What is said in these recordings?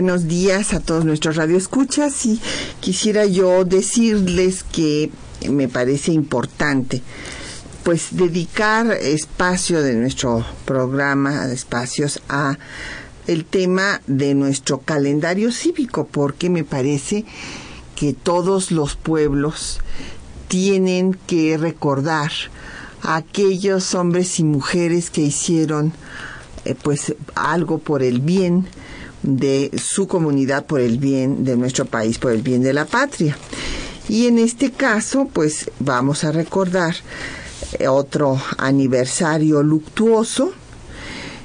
Buenos días a todos nuestros radioescuchas y quisiera yo decirles que me parece importante pues dedicar espacio de nuestro programa, espacios a el tema de nuestro calendario cívico, porque me parece que todos los pueblos tienen que recordar a aquellos hombres y mujeres que hicieron eh, pues algo por el bien de su comunidad, por el bien de nuestro país, por el bien de la patria. Y en este caso, pues vamos a recordar eh, otro aniversario luctuoso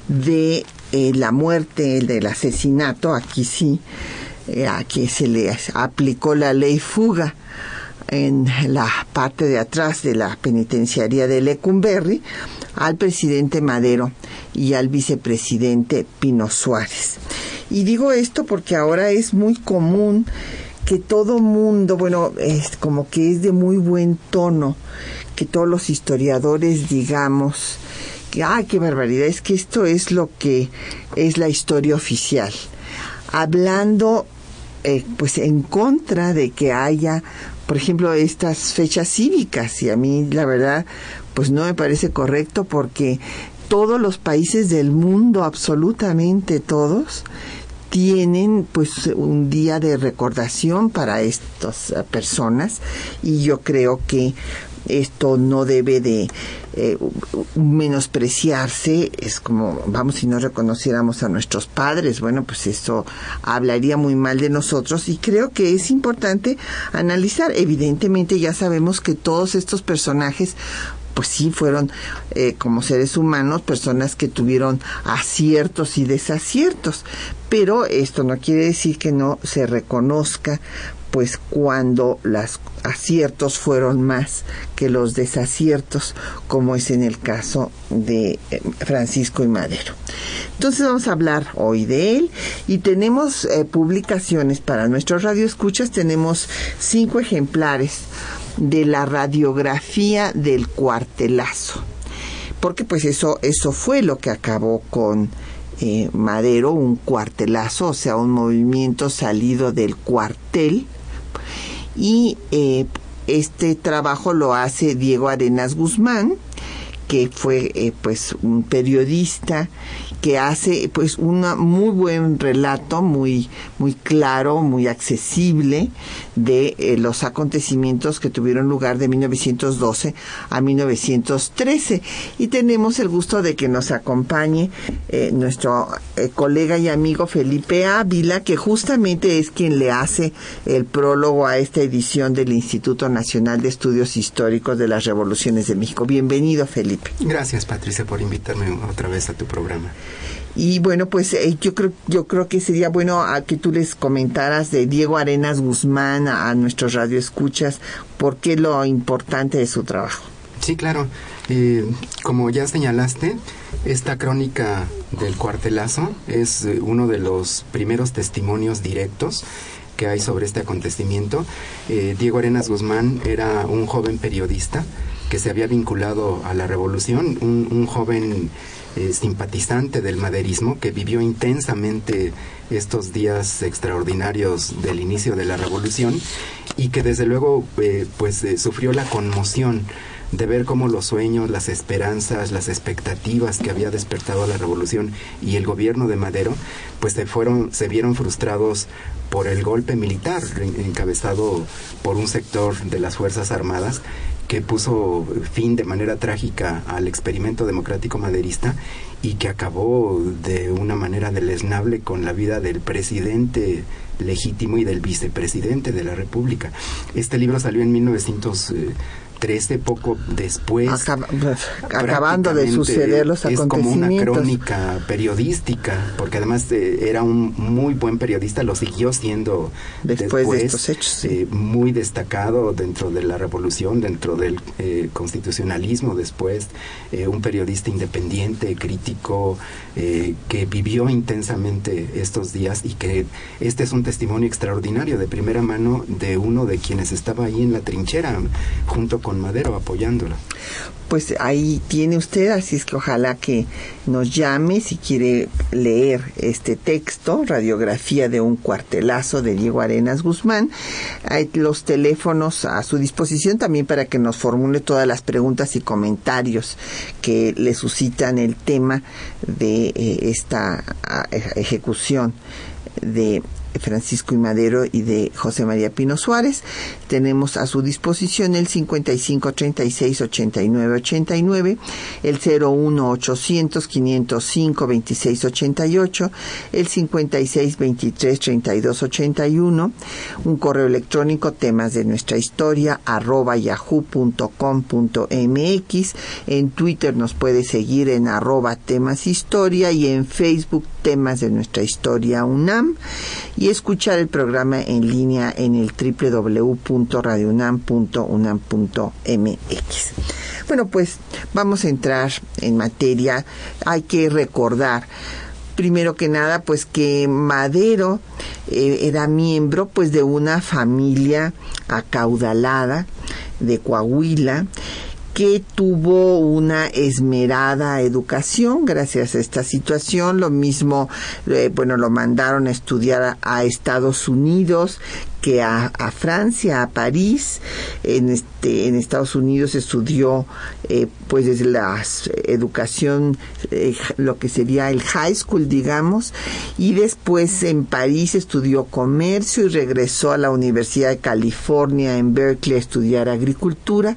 de eh, la muerte, el del asesinato, aquí sí, eh, aquí se le aplicó la ley fuga en la parte de atrás de la penitenciaría de Lecumberri al presidente Madero y al vicepresidente Pino Suárez. Y digo esto porque ahora es muy común que todo mundo, bueno, es como que es de muy buen tono que todos los historiadores digamos que, ay, qué barbaridad, es que esto es lo que es la historia oficial. Hablando, eh, pues, en contra de que haya, por ejemplo, estas fechas cívicas. Y a mí, la verdad, pues no me parece correcto porque todos los países del mundo, absolutamente todos, tienen pues un día de recordación para estas personas y yo creo que esto no debe de eh, menospreciarse, es como, vamos, si no reconociéramos a nuestros padres, bueno, pues eso hablaría muy mal de nosotros y creo que es importante analizar. Evidentemente ya sabemos que todos estos personajes pues sí fueron eh, como seres humanos personas que tuvieron aciertos y desaciertos, pero esto no quiere decir que no se reconozca pues cuando los aciertos fueron más que los desaciertos, como es en el caso de eh, Francisco y Madero. Entonces vamos a hablar hoy de él. Y tenemos eh, publicaciones para nuestros radioescuchas, tenemos cinco ejemplares de la radiografía del cuartelazo. Porque pues eso, eso fue lo que acabó con eh, Madero, un cuartelazo, o sea, un movimiento salido del cuartel. Y eh, este trabajo lo hace Diego Arenas Guzmán, que fue eh, pues un periodista que hace pues un muy buen relato, muy, muy claro, muy accesible de eh, los acontecimientos que tuvieron lugar de 1912 a 1913. Y tenemos el gusto de que nos acompañe eh, nuestro eh, colega y amigo Felipe Ávila, que justamente es quien le hace el prólogo a esta edición del Instituto Nacional de Estudios Históricos de las Revoluciones de México. Bienvenido, Felipe. Gracias, Patricia, por invitarme otra vez a tu programa. Y bueno, pues eh, yo creo yo creo que sería bueno a que tú les comentaras de Diego Arenas Guzmán a, nuestros radioescuchas por qué lo importante de su trabajo. Sí, claro. Eh, como ya señalaste, esta crónica del cuartelazo es eh, uno de los primeros testimonios directos que hay sobre este acontecimiento. Diego Arenas Guzmán era un joven periodista que se había vinculado a la revolución, un, un joven eh, simpatizante del maderismo que vivió intensamente estos días extraordinarios del inicio de la revolución y que desde luego eh, pues eh, sufrió la conmoción de ver cómo los sueños, las esperanzas, las expectativas que había despertado la revolución y el gobierno de Madero, pues se fueron, se vieron frustrados por el golpe militar encabezado por un sector de las Fuerzas Armadas que puso fin de manera trágica al experimento democrático maderista y que acabó de una manera deleznable con la vida del presidente legítimo y del vicepresidente de la República. Este libro salió en 1900 13, poco después. acabando de suceder los es como una crónica periodística, porque además eh, era un muy buen periodista, lo siguió siendo después, de estos hechos. Eh, muy destacado dentro de la revolución, dentro del eh, constitucionalismo después, un periodista independiente, crítico, que vivió intensamente estos días y que este es un testimonio extraordinario de primera mano de uno de quienes estaba ahí en la trinchera junto con Madero apoyándola. Pues ahí tiene usted, así es que ojalá que nos llame si quiere leer este texto, Radiografía de un cuartelazo de Diego Arenas Guzmán. Hay los teléfonos a su disposición también para que nos formule todas las preguntas y comentarios que le suscitan el tema de eh, esta ejecución de Francisco y Madero y de José María Pino Suárez. Tenemos a su disposición el 55 36 89 89, el 01 800 505 26 88, el 56 23 32 81, un correo electrónico temas de nuestra historia arroba yahoo.com.mx, en Twitter nos puede seguir en arroba temas historia y en Facebook temas de nuestra historia UNAM escuchar el programa en línea en el www.radiounam.unam.mx. Bueno, pues vamos a entrar en materia. Hay que recordar primero que nada pues que Madero eh, era miembro pues de una familia acaudalada de Coahuila que tuvo una esmerada educación gracias a esta situación. Lo mismo, eh, bueno, lo mandaron a estudiar a, Estados Unidos que a, Francia, a París. En, este, en Estados Unidos estudió eh, pues desde la educación, eh, lo que sería el high school, digamos, y después en París estudió comercio y regresó a la Universidad de California en Berkeley a estudiar agricultura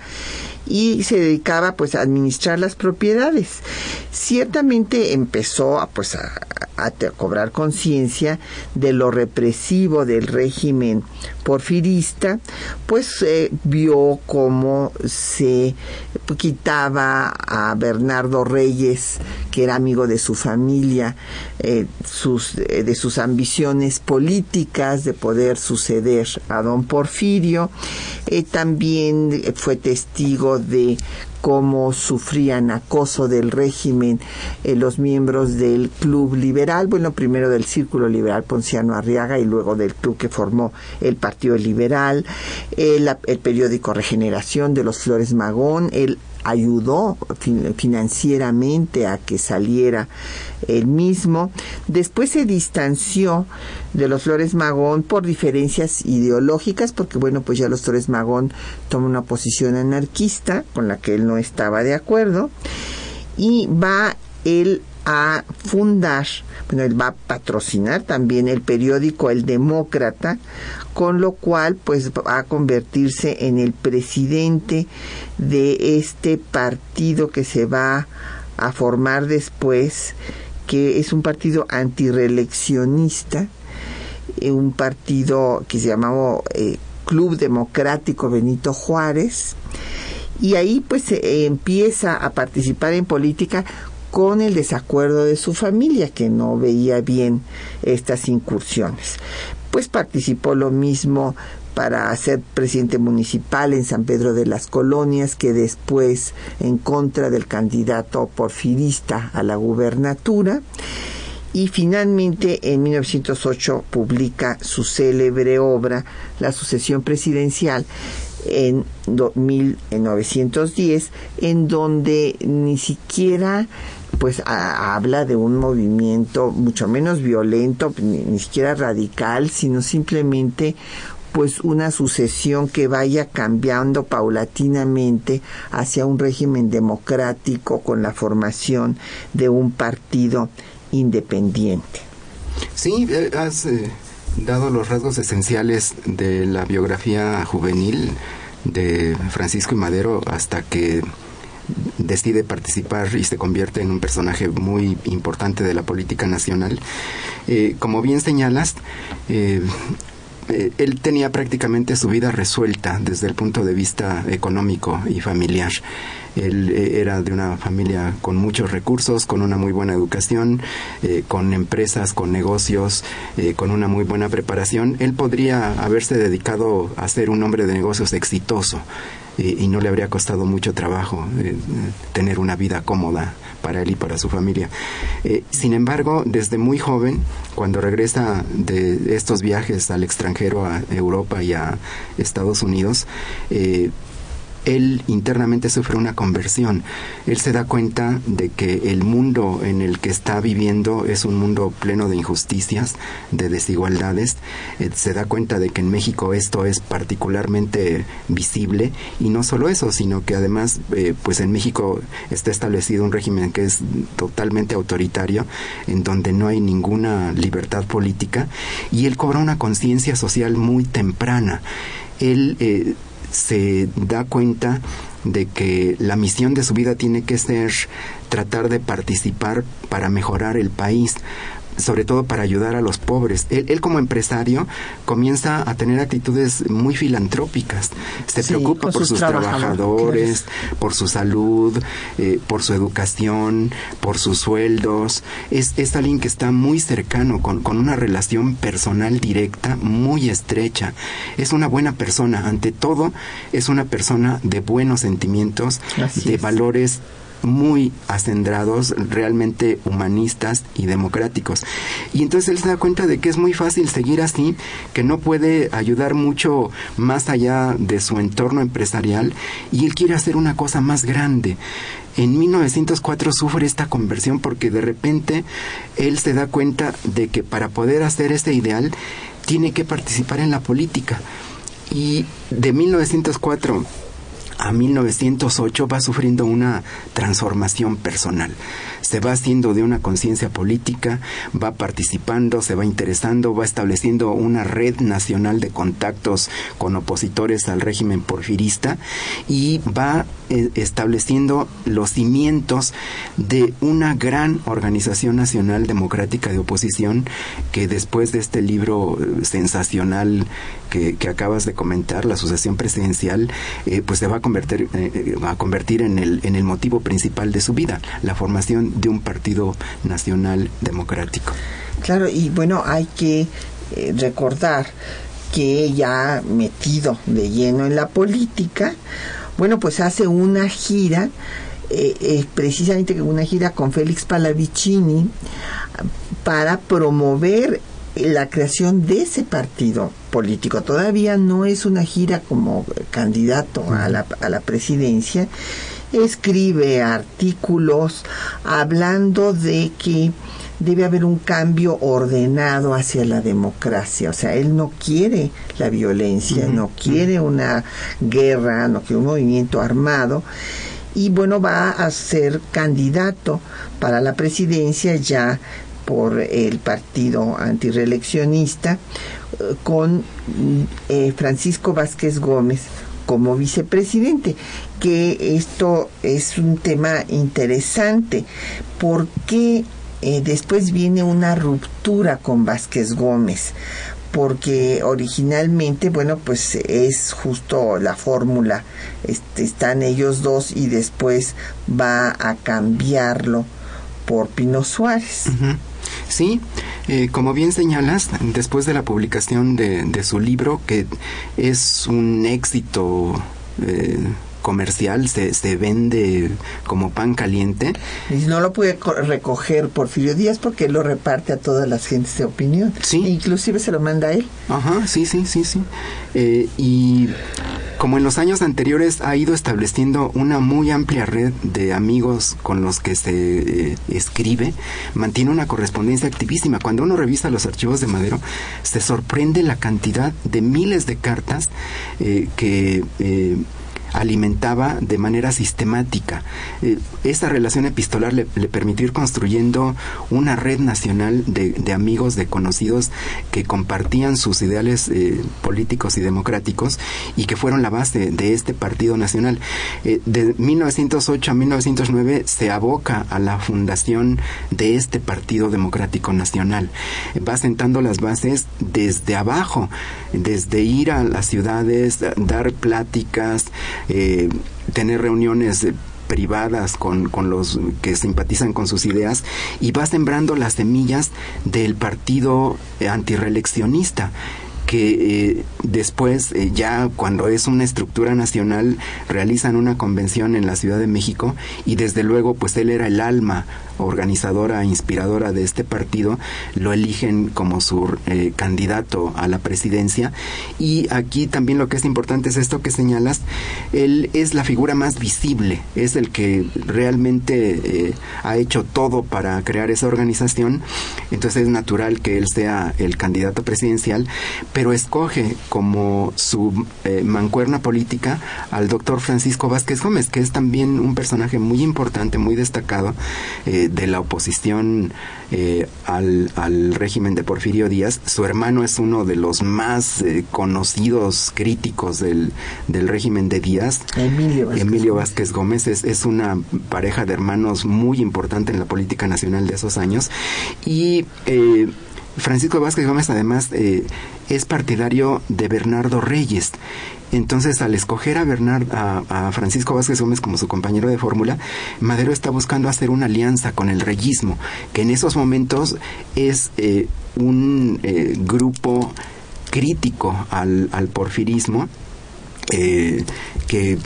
y se dedicaba pues a administrar las propiedades. Ciertamente empezó a, pues a, cobrar conciencia de lo represivo del régimen porfirista, pues eh, vio cómo se quitaba a Bernardo Reyes, que era amigo de su familia, eh, eh, de sus ambiciones políticas de poder suceder a don Porfirio. también fue testigo de cómo sufrían acoso del régimen eh, los miembros del Club Liberal, bueno, primero del Círculo Liberal Ponciano Arriaga y luego del club que formó el Partido Liberal, el, el periódico Regeneración de los Flores Magón, el ayudó financieramente a que saliera el mismo. Después se distanció de los Flores Magón por diferencias ideológicas, porque bueno, pues ya los Flores Magón toman una posición anarquista con la que él no estaba de acuerdo y va él a fundar, bueno, él va a patrocinar también el periódico El Demócrata, con lo cual pues va a convertirse en el presidente de este partido que se va a formar después, que es un partido antireeleccionista, eh, un partido que se llamaba eh, Club Democrático Benito Juárez, y ahí pues se empieza a participar en política con el desacuerdo de su familia, que no veía bien estas incursiones. Pues participó lo mismo para ser presidente municipal en San Pedro de las Colonias, que después en contra del candidato porfirista a la gubernatura. Y finalmente en 1908 publica su célebre obra, La sucesión presidencial, en 1910, en donde ni siquiera pues habla de un movimiento mucho menos violento, ni, siquiera radical, sino simplemente pues una sucesión que vaya cambiando paulatinamente hacia un régimen democrático con la formación de un partido independiente. Sí, eh, has eh, dado los rasgos esenciales de la biografía juvenil de Francisco y Madero hasta que decide participar y se convierte en un personaje muy importante de la política nacional. Eh, como bien señalas, eh, eh, él tenía prácticamente su vida resuelta desde el punto de vista económico y familiar. Él era de una familia con muchos recursos, con una muy buena educación, con empresas, con negocios, con una muy buena preparación. Él podría haberse dedicado a ser un hombre de negocios exitoso y no le habría costado mucho trabajo tener una vida cómoda para él y para su familia. Eh, sin embargo, desde muy joven, cuando regresa de estos viajes al extranjero, a Europa y a Estados Unidos, eh, él internamente sufre una conversión. Él se da cuenta de que el mundo en el que está viviendo es un mundo pleno de injusticias, de desigualdades. Eh, se da cuenta de que en México esto es particularmente visible y no solo eso, sino que además, eh, pues en México está establecido un régimen que es totalmente autoritario, en donde no hay ninguna libertad política y él cobra una conciencia social muy temprana. Él eh, se da cuenta de que la misión de su vida tiene que ser tratar de participar para mejorar el país, sobre todo para ayudar a los pobres. Él, como empresario comienza a tener actitudes muy filantrópicas. Se preocupa por sus trabajadores, por su salud, eh, por su educación, por sus sueldos. Es, es alguien que está muy cercano, con, con una relación personal directa, muy estrecha. Es una buena persona. Ante todo, es una persona de buenos sentimientos, de valores muy acendrados, realmente humanistas y democráticos. Y entonces él se da cuenta de que es muy fácil seguir así, que no puede ayudar mucho más allá de su entorno empresarial y él quiere hacer una cosa más grande. En 1904 sufre esta conversión porque de repente él se da cuenta de que para poder hacer ese ideal tiene que participar en la política. Y de 1904 a 1908 va sufriendo una transformación personal. Se va haciendo de una conciencia política, va participando, se va interesando, va estableciendo una red nacional de contactos con opositores al régimen porfirista y va estableciendo los cimientos de una gran organización nacional democrática de oposición que después de este libro eh, sensacional que, acabas de comentar, la sucesión presidencial, eh, pues se va a convertir, a convertir en el, en el motivo principal de su vida, la formación de un partido nacional democrático. Claro, y bueno, hay que recordar que ya metido de lleno en la política, bueno, pues hace una gira, eh, eh, precisamente una gira con Félix Palavicini para promover la creación de ese partido político. Todavía no es una gira como candidato a la, a la presidencia. Escribe artículos hablando de que debe haber un cambio ordenado hacia la democracia. O sea, él no quiere la violencia, no quiere una guerra, no quiere un movimiento armado. Y bueno, va a ser candidato para la presidencia ya por el partido antireeleccionista eh, con eh, Francisco Vázquez Gómez como vicepresidente, que esto es un tema interesante. porque eh, después viene una ruptura con Vázquez Gómez porque originalmente, bueno, pues es justo la fórmula, este, están ellos dos y después va a cambiarlo por Pino Suárez. Sí, eh, como bien señalas, después de la publicación de, de su libro, que es un éxito eh, comercial, se, se vende como pan caliente. Y no lo puede recoger Porfirio Díaz porque lo reparte a todas las gentes de opinión. Sí. inclusive se lo manda a él. Ajá, sí, sí, sí, sí. Eh, y como en los años anteriores ha ido estableciendo una muy amplia red de amigos con los que se eh, escribe, mantiene una correspondencia activísima. Cuando uno revisa los archivos de Madero, se sorprende la cantidad de miles de cartas eh, que alimentaba de manera sistemática. Eh, esta relación epistolar le, permitió ir construyendo una red nacional de, amigos, de conocidos que compartían sus ideales eh, políticos y democráticos y que fueron la base de este Partido Nacional. Eh, de 1908 a 1909 se aboca a la fundación de este Partido Democrático Nacional. Va sentando las bases desde abajo, desde ir a las ciudades, dar pláticas, eh, tener reuniones privadas con, con, los que simpatizan con sus ideas y va sembrando las semillas del partido antireeleccionista que eh, después, eh, ya cuando es una estructura nacional, realizan una convención en la Ciudad de México y desde luego, pues él era el alma organizadora, inspiradora de este partido, lo eligen como su eh, candidato a la presidencia. Y aquí también lo que es importante es esto que señalas, él es la figura más visible, es el que realmente ha hecho todo para crear esa organización, entonces es natural que él sea el candidato presidencial, pero escoge como su eh, mancuerna política al doctor Francisco Vázquez Gómez, que es también un personaje muy importante, muy destacado eh, de la oposición eh, al, al, régimen de Porfirio Díaz. Su hermano es uno de los más conocidos críticos del, del, régimen de Díaz. Emilio Vázquez, Emilio Vázquez Gómez es, es una pareja de hermanos muy importante en la política nacional de esos años. Y Francisco Vázquez Gómez además eh, es partidario de Bernardo Reyes. Entonces, al escoger a, Bernard, a, Francisco Vázquez Gómez como su compañero de fórmula, Madero está buscando hacer una alianza con el reyismo, que en esos momentos es eh, un eh, grupo crítico al, porfirismo, que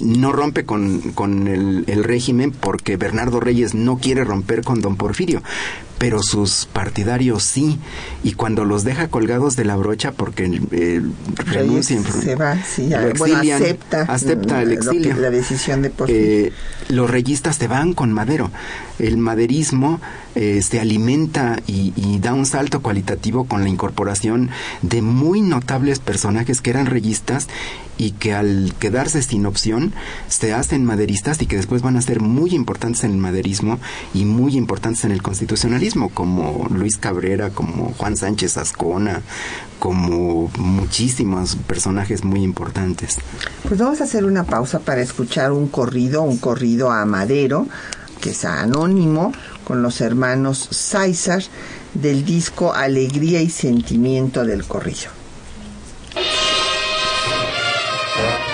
no rompe con, el, el, régimen porque Bernardo Reyes no quiere romper con don Porfirio, pero sus partidarios sí, y cuando los deja colgados de la brocha porque eh, renuncian, se va, sí, acepta, acepta el exilio. la decisión de eh, los reyistas se van con Madero. El maderismo eh, se alimenta y, y, da un salto cualitativo con la incorporación de muy notables personajes que eran reyistas y que al quedarse sin opción se hacen maderistas y que después van a ser muy importantes en el maderismo y muy importantes en el constitucionalismo, como Luis Cabrera, como Juan Sánchez Ascona, como muchísimos personajes muy importantes. Pues vamos a hacer una pausa para escuchar un corrido, un corrido a Madero, que es anónimo, con los hermanos César, del disco Alegría y Sentimiento del Corrillo. Yeah.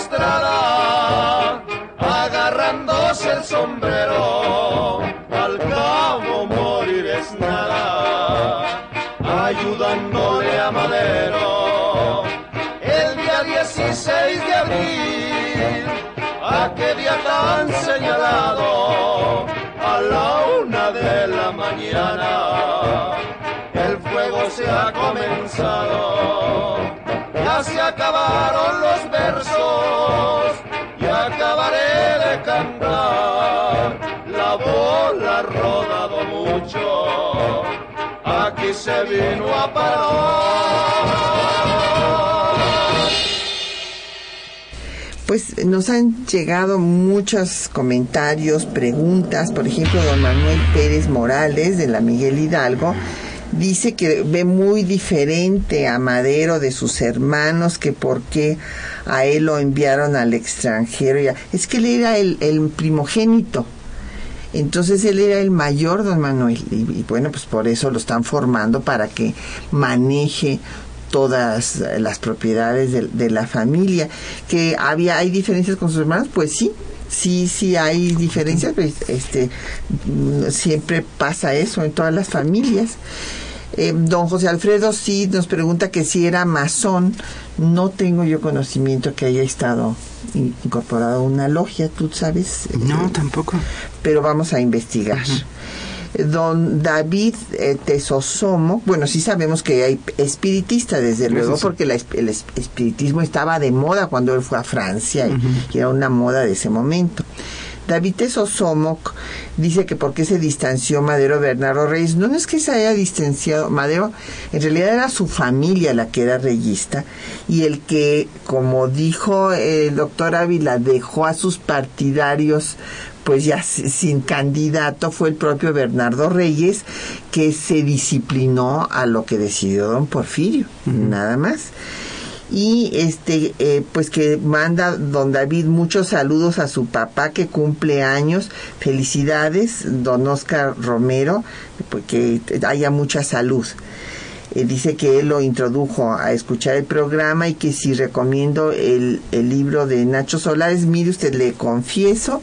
estrada, agarrándose el sombrero, al cabo morir es nada, ayudándole a Madero, el día 16 de abril, a qué día tan señalado, a la una de la mañana, el fuego se ha comenzado se acabaron los versos, y acabaré de cantar, la bola ha rodado mucho, aquí se vino a parar. Pues nos han llegado muchos comentarios, preguntas. Por ejemplo, don Manuel Pérez Morales de la Miguel Hidalgo dice que ve muy diferente a Madero de sus hermanos, que por qué a él lo enviaron al extranjero. Es que él era el, primogénito. Entonces él era el mayor, don Manuel, y, bueno, pues por eso lo están formando para que maneje todas las propiedades de, la familia. Que había, hay diferencias con sus hermanos, pues sí, sí, sí hay diferencias, pues, este, mm, siempre pasa eso en todas las familias. Eh, don José Alfredo sí nos pregunta que si era masón. No tengo yo conocimiento que haya estado incorporado a una logia, ¿tú sabes? No, tampoco. Pero vamos a investigar don David eh, Tesosomo, bueno, sí sabemos que hay espiritista, desde luego, porque el espiritismo estaba de moda cuando él fue a Francia y, era una moda de ese momento. David Tesosomo dice que por qué se distanció Madero Bernardo Reyes. No, es que se haya distanciado. Madero, en realidad era su familia la que era reyista y el que, como dijo el doctor Ávila, dejó a sus partidarios pues ya sin candidato fue el propio Bernardo Reyes que se disciplinó a lo que decidió don Porfirio, nada más. Y este, eh, pues que manda don David muchos saludos a su papá que cumple años. Felicidades, don Oscar Romero, que haya mucha salud. Eh, dice que él lo introdujo a escuchar el programa y que si recomiendo el, el libro de Nacho Solares, mire usted, le confieso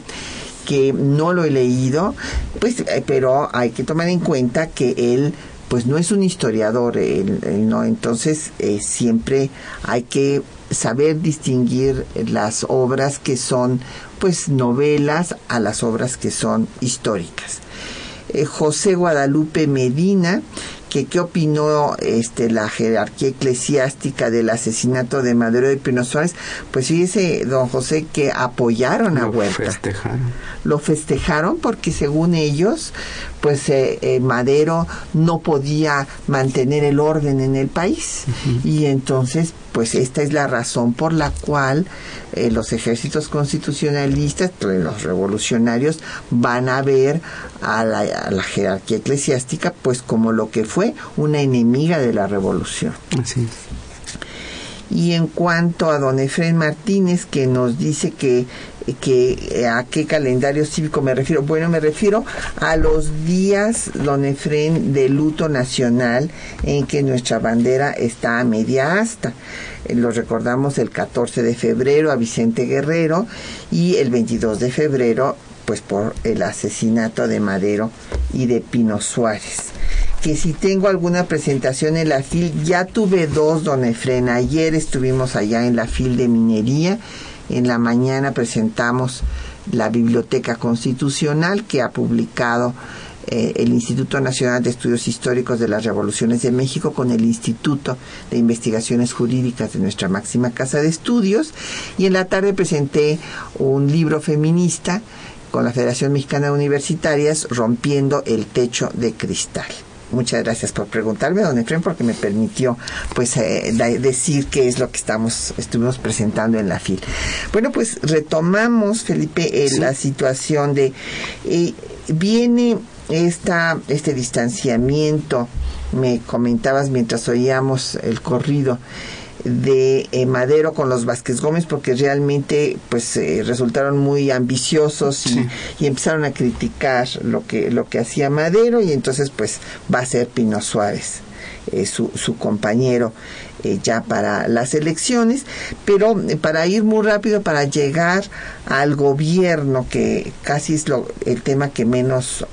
que no lo he leído, pues, eh, pero hay que tomar en cuenta que él pues no es un historiador, él, no, entonces eh, siempre hay que saber distinguir las obras que son pues novelas a las obras que son históricas. Eh, José Guadalupe Medina que qué opinó este la jerarquía eclesiástica del asesinato de Madero de Pino Suárez, pues fíjese, don José, que apoyaron a Huerta. Lo festejaron. Lo festejaron porque según ellos, pues eh, eh, Madero no podía mantener el orden en el país. Y entonces, pues esta es la razón por la cual eh, los ejércitos constitucionalistas, los revolucionarios, van a ver a la, a la, jerarquía eclesiástica pues como lo que fue una enemiga de la revolución. Así es. Y en cuanto a don Efraín Martínez, que nos dice que que eh, a qué calendario cívico me refiero. Bueno, me refiero a los días, don Efren, de luto nacional en que nuestra bandera está a media asta. Eh, lo recordamos el 14 de febrero a Vicente Guerrero y el 22 de febrero pues por el asesinato de Madero y de Pino Suárez que si tengo alguna presentación en la FIL, ya tuve dos, don Efren. Ayer estuvimos allá en la FIL de minería en la mañana presentamos la Biblioteca Constitucional que ha publicado eh, el Instituto Nacional de Estudios Históricos de las Revoluciones de México con el Instituto de Investigaciones Jurídicas de nuestra máxima casa de estudios y en la tarde presenté un libro feminista con la Federación Mexicana de Universitarias rompiendo el techo de cristal. Muchas gracias por preguntarme, don Efren, porque me permitió pues eh, decir qué es lo que estamos estuvimos presentando en la FIL. Bueno, pues retomamos, Felipe, eh, la situación de eh, viene esta este distanciamiento, me comentabas mientras oíamos el corrido de eh, Madero con los Vázquez Gómez porque realmente pues eh, resultaron muy ambiciosos y, empezaron a criticar lo que lo que hacía Madero y entonces pues va a ser Pino Suárez eh, su, su compañero ya para las elecciones, pero para ir muy rápido, para llegar al gobierno, que casi es lo, el tema que menos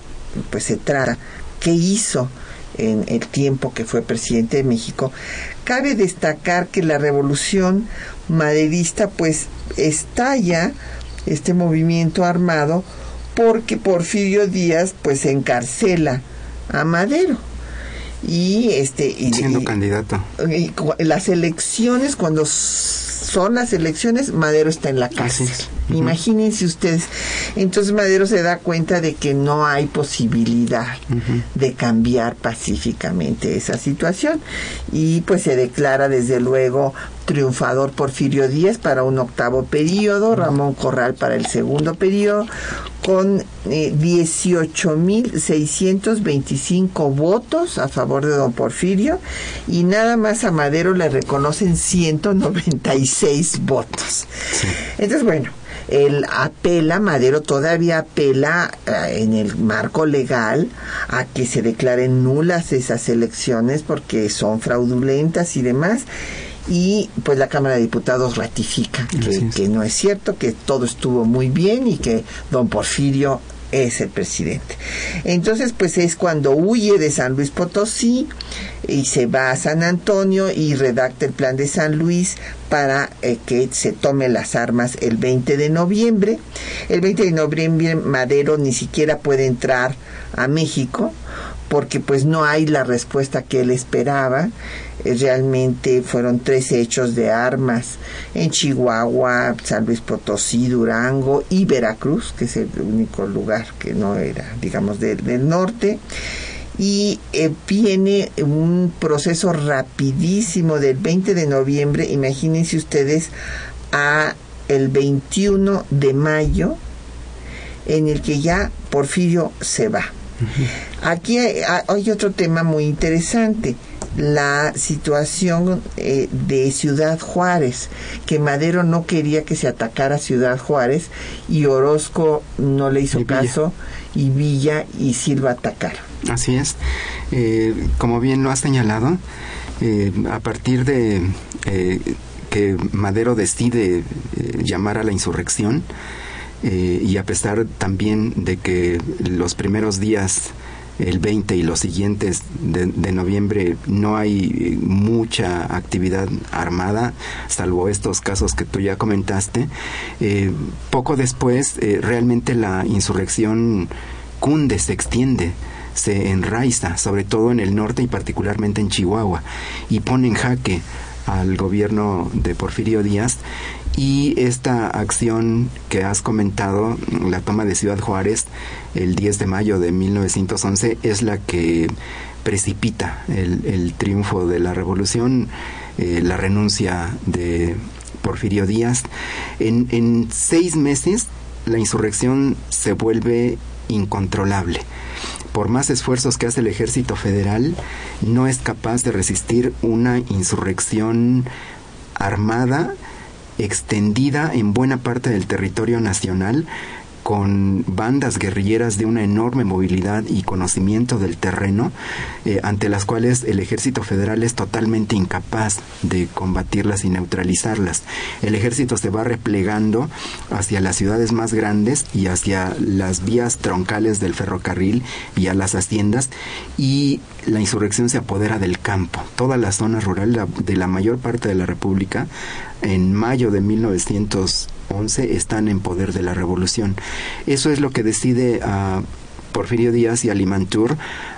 pues se trata, ¿qué hizo en el tiempo que fue presidente de México, cabe destacar que la revolución maderista, pues estalla este movimiento armado porque Porfirio Díaz pues encarcela a Madero y este y, siendo candidato. Y las elecciones cuando son las elecciones Madero está en la cárcel. imagínense ustedes. Entonces Madero se da cuenta de que no hay posibilidad de cambiar pacíficamente esa situación. Y pues se declara desde luego triunfador Porfirio Díaz para un octavo periodo, Ramón Corral para el segundo periodo, con eh, 18.625 votos a favor de don Porfirio y nada más a Madero le reconocen 196 votos. Entonces, bueno, él apela, Madero todavía apela eh, en el marco legal a que se declaren nulas esas elecciones porque son fraudulentas y demás y pues la Cámara de Diputados ratifica que, que, no es cierto, que todo estuvo muy bien y que don Porfirio es el presidente. Entonces, pues es cuando huye de San Luis Potosí y se va a San Antonio y redacta el plan de San Luis para eh, que se tome las armas el 20 de noviembre. El 20 de noviembre Madero ni siquiera puede entrar a México porque pues no hay la respuesta que él esperaba. Eh, realmente fueron tres hechos de armas en Chihuahua, San Luis Potosí, Durango y Veracruz, que es el único lugar que no era, digamos, del, del norte. Y eh, viene un proceso rapidísimo del 20 de noviembre, imagínense ustedes, a el 21 de mayo, en el que ya Porfirio se va. Aquí hay, hay, otro tema muy interesante, la situación eh, de Ciudad Juárez, que Madero no quería que se atacara Ciudad Juárez y Orozco no le hizo caso y Villa y Silva atacaron. Así es. Eh, como bien lo has señalado, eh, a partir de eh, que Madero decide eh, llamar a la insurrección, y a pesar también de que los primeros días el 20 y los siguientes de, noviembre no hay mucha actividad armada, salvo estos casos que tú ya comentaste. Eh, poco después, eh, realmente la insurrección cunde, se extiende se enraiza, sobre todo en el norte y particularmente en Chihuahua, y pone en jaque al gobierno de Porfirio Díaz y esta acción que has comentado, la toma de Ciudad Juárez el 10 de mayo de 1911, es la que precipita el, triunfo de la revolución, eh, la renuncia de Porfirio Díaz. En seis meses la insurrección se vuelve incontrolable por más esfuerzos que hace el ejército federal, no es capaz de resistir una insurrección armada extendida en buena parte del territorio nacional con bandas guerrilleras de una enorme movilidad y conocimiento del terreno, eh, ante las cuales el ejército federal es totalmente incapaz de combatirlas y neutralizarlas. El ejército se va replegando hacia las ciudades más grandes y hacia las vías troncales del ferrocarril y a las haciendas y la insurrección se apodera del campo. Toda la zona rural de la mayor parte de la República en mayo de 1911 están en poder de la revolución. Eso es lo que decide a Porfirio Díaz y a Limantur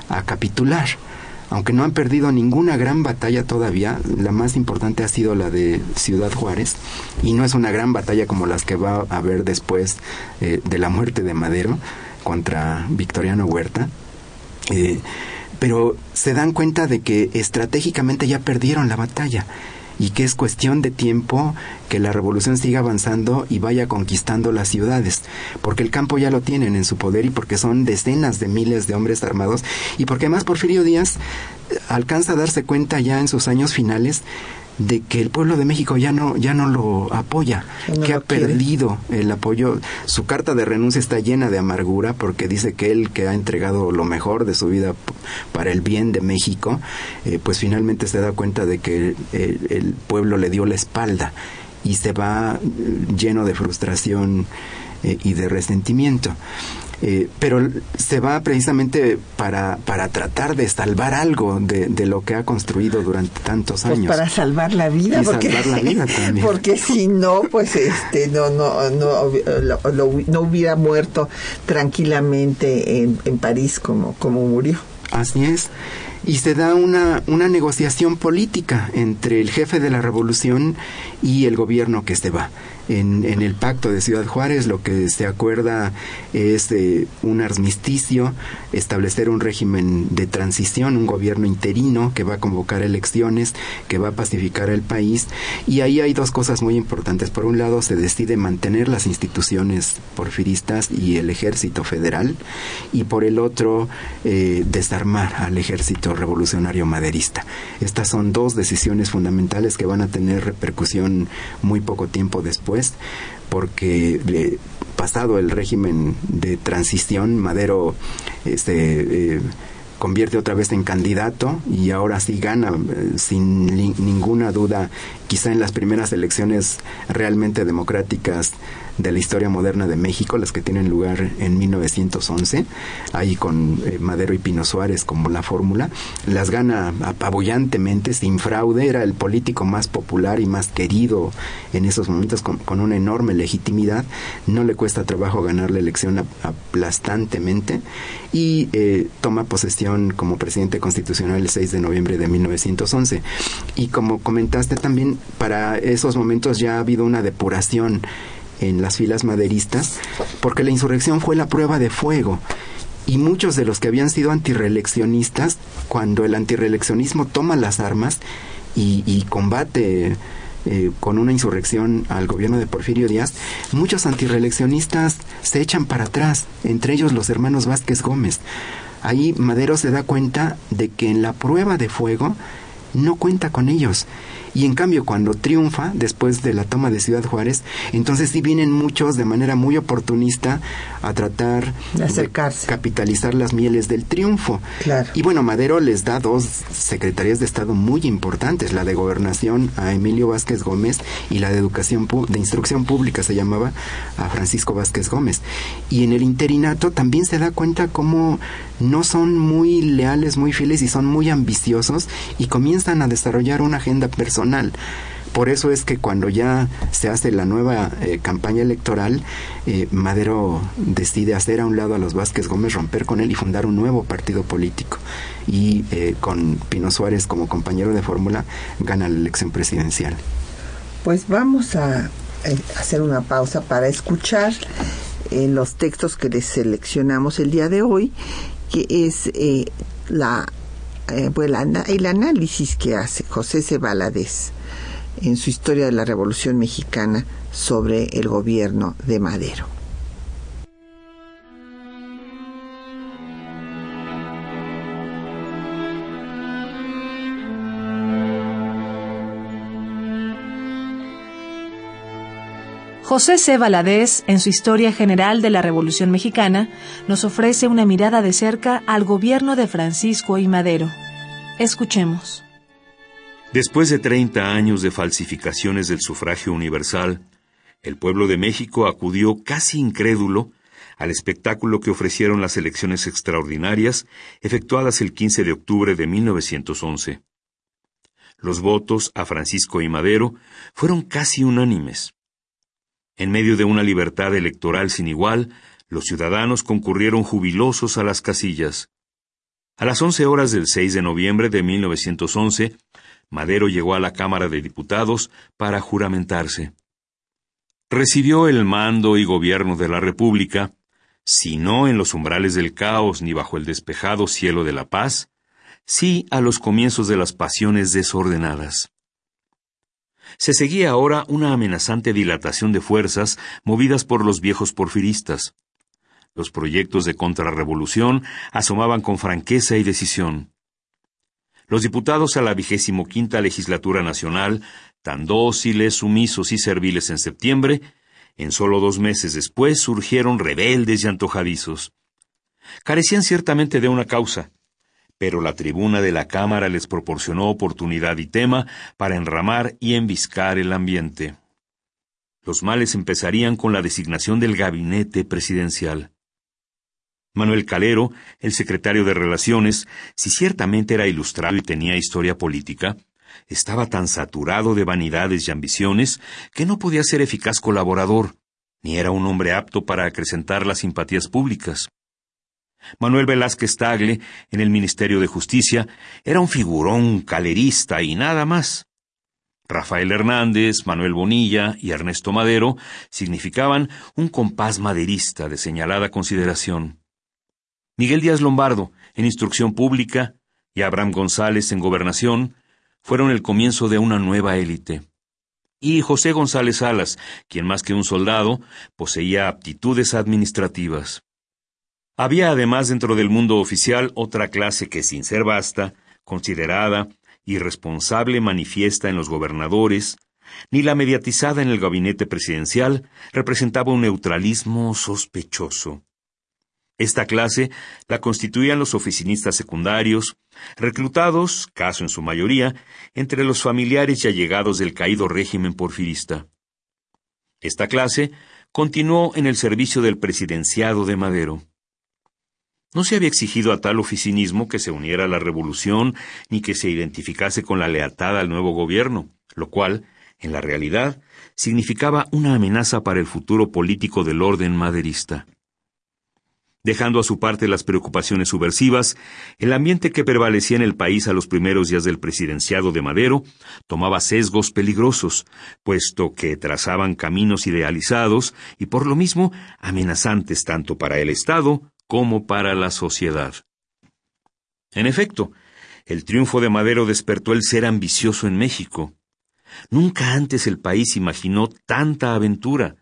a capitular. Aunque no han perdido ninguna gran batalla todavía, la más importante ha sido la de Ciudad Juárez, y no es una gran batalla como las que va a haber después eh, de la muerte de Madero contra Victoriano Huerta. Eh, pero se dan cuenta de que estratégicamente ya perdieron la batalla y que es cuestión de tiempo que la revolución siga avanzando y vaya conquistando las ciudades, porque el campo ya lo tienen en su poder y porque son decenas de miles de hombres armados y porque además Porfirio Díaz alcanza a darse cuenta ya en sus años finales de que el pueblo de México ya no ya no lo apoya, no que lo ha quiere. perdido el apoyo. Su carta de renuncia está llena de amargura porque dice que él que ha entregado lo mejor de su vida para el bien de México, eh, pues finalmente se da cuenta de que el, el pueblo le dio la espalda y se va eh, lleno de frustración eh, y de resentimiento. Eh, pero se va precisamente para, para tratar de salvar algo de, de lo que ha construido durante tantos pues años. para salvar la vida, Y porque, salvar la vida también. porque si no, pues este no no no, lo- lo- no hubiera muerto tranquilamente en, en París como como murió. Así es. Y se da una, una negociación política entre el jefe de la revolución y el gobierno que se va. En, en el pacto de Ciudad Juárez lo que se acuerda es eh, un armisticio, establecer un régimen de transición, un gobierno interino que va a convocar elecciones, que va a pacificar el país. Y ahí hay dos cosas muy importantes. Por un lado, se decide mantener las instituciones porfiristas y el ejército federal. Y por el otro, eh, desarmar al ejército revolucionario maderista. Estas son dos decisiones fundamentales que van a tener repercusión muy poco tiempo después, porque eh, pasado el régimen de transición, Madero este, eh, convierte otra vez en candidato y ahora sí gana eh, sin ninguna duda, quizá en las primeras elecciones realmente democráticas de la historia moderna de México, las que tienen lugar en 1911, ahí con eh, Madero y Pino Suárez como la fórmula, las gana apabullantemente, sin fraude, era el político más popular y más querido en esos momentos, con, con una enorme legitimidad, no le cuesta trabajo ganar la elección ap- aplastantemente y eh, toma posesión como presidente constitucional el 6 de noviembre de 1911. Y como comentaste también, para esos momentos ya ha habido una depuración en las filas maderistas, porque la insurrección fue la prueba de fuego. Y muchos de los que habían sido antireeleccionistas, cuando el antireeleccionismo toma las armas y, combate eh, con una insurrección al gobierno de Porfirio Díaz, muchos antireeleccionistas se echan para atrás, entre ellos los hermanos Vázquez Gómez. Ahí Madero se da cuenta de que en la prueba de fuego no cuenta con ellos. Y en cambio, cuando triunfa, después de la toma de Ciudad Juárez, entonces sí vienen muchos de manera muy oportunista a tratar De acercarse. capitalizar las mieles del triunfo. Claro. Y bueno, Madero les da dos secretarías de Estado muy importantes, la de Gobernación a Emilio Vázquez Gómez y la de Educación de Instrucción Pública se llamaba a Francisco Vázquez Gómez. Y en el interinato también se da cuenta cómo no son muy leales, muy fieles y son muy ambiciosos y comienzan a desarrollar una agenda personal. Por eso es que cuando ya se hace la nueva eh, campaña electoral, eh, Madero decide hacer a un lado a los Vázquez Gómez, romper con él y fundar un nuevo partido político. Y eh, con Pino Suárez como compañero de fórmula, gana la elección presidencial. Pues vamos a eh, hacer una pausa para escuchar los textos que les seleccionamos el día de hoy, que es eh, la, eh, pues, el análisis que hace José C. En su historia de la Revolución Mexicana sobre el gobierno de Madero. José C. Valadez, en su Historia General de la Revolución Mexicana, nos ofrece una mirada de cerca al gobierno de Francisco y Madero. Escuchemos. Después de 30 años de falsificaciones del sufragio universal, el pueblo de México acudió casi incrédulo al espectáculo que ofrecieron las elecciones extraordinarias efectuadas el 15 de octubre de 1911. Los votos a Francisco y Madero fueron casi unánimes. En medio de una libertad electoral sin igual, los ciudadanos concurrieron jubilosos a las casillas. A las 11 horas del 6 de noviembre de 1911, Madero llegó a la Cámara de Diputados para juramentarse. Recibió el mando y gobierno de la República, si no en los umbrales del caos ni bajo el despejado cielo de la paz, sí a los comienzos de las pasiones desordenadas. Se seguía ahora una amenazante dilatación de fuerzas movidas por los viejos porfiristas. Los proyectos de contrarrevolución asomaban con franqueza y decisión. Los diputados a la vigésimo quinta legislatura nacional, tan dóciles, sumisos y serviles en septiembre, en solo dos meses después surgieron rebeldes y antojadizos. Carecían ciertamente de una causa, pero la tribuna de la Cámara les proporcionó oportunidad y tema para enramar y enviscar el ambiente. los males empezarían con la designación del gabinete presidencial. Manuel Calero, el secretario de Relaciones, si ciertamente era ilustrado y tenía historia política, estaba tan saturado de vanidades y ambiciones que no podía ser eficaz colaborador, ni era un hombre apto para acrecentar las simpatías públicas. Manuel Velázquez Tagle, en el Ministerio de Justicia, era un figurón calerista y nada más. Rafael Hernández, Manuel Bonilla y Ernesto Madero significaban un compás maderista de señalada consideración. Miguel Díaz Lombardo, en Instrucción Pública, y Abraham González en Gobernación, fueron el comienzo de una nueva élite. Y José González Salas, quien más que un soldado, poseía aptitudes administrativas. Había además dentro del mundo oficial otra clase que, sin ser vasta, considerada, irresponsable manifiesta en los gobernadores, ni la mediatizada en el gabinete presidencial, representaba un neutralismo sospechoso. Esta clase la constituían los oficinistas secundarios, reclutados, caso en su mayoría, entre los familiares y allegados del caído régimen porfirista. Esta clase continuó en el servicio del presidenciado de Madero. No se había exigido a tal oficinismo que se uniera a la revolución ni que se identificase con la lealtad al nuevo gobierno, lo cual, en la realidad, significaba una amenaza para el futuro político del orden maderista. Dejando a su parte las preocupaciones subversivas, el ambiente que prevalecía en el país a los primeros días del presidenciado de Madero tomaba sesgos peligrosos, puesto que trazaban caminos idealizados y por lo mismo amenazantes tanto para el Estado como para la sociedad. En efecto, el triunfo de Madero despertó el ser ambicioso en México. Nunca antes el país imaginó tanta aventura,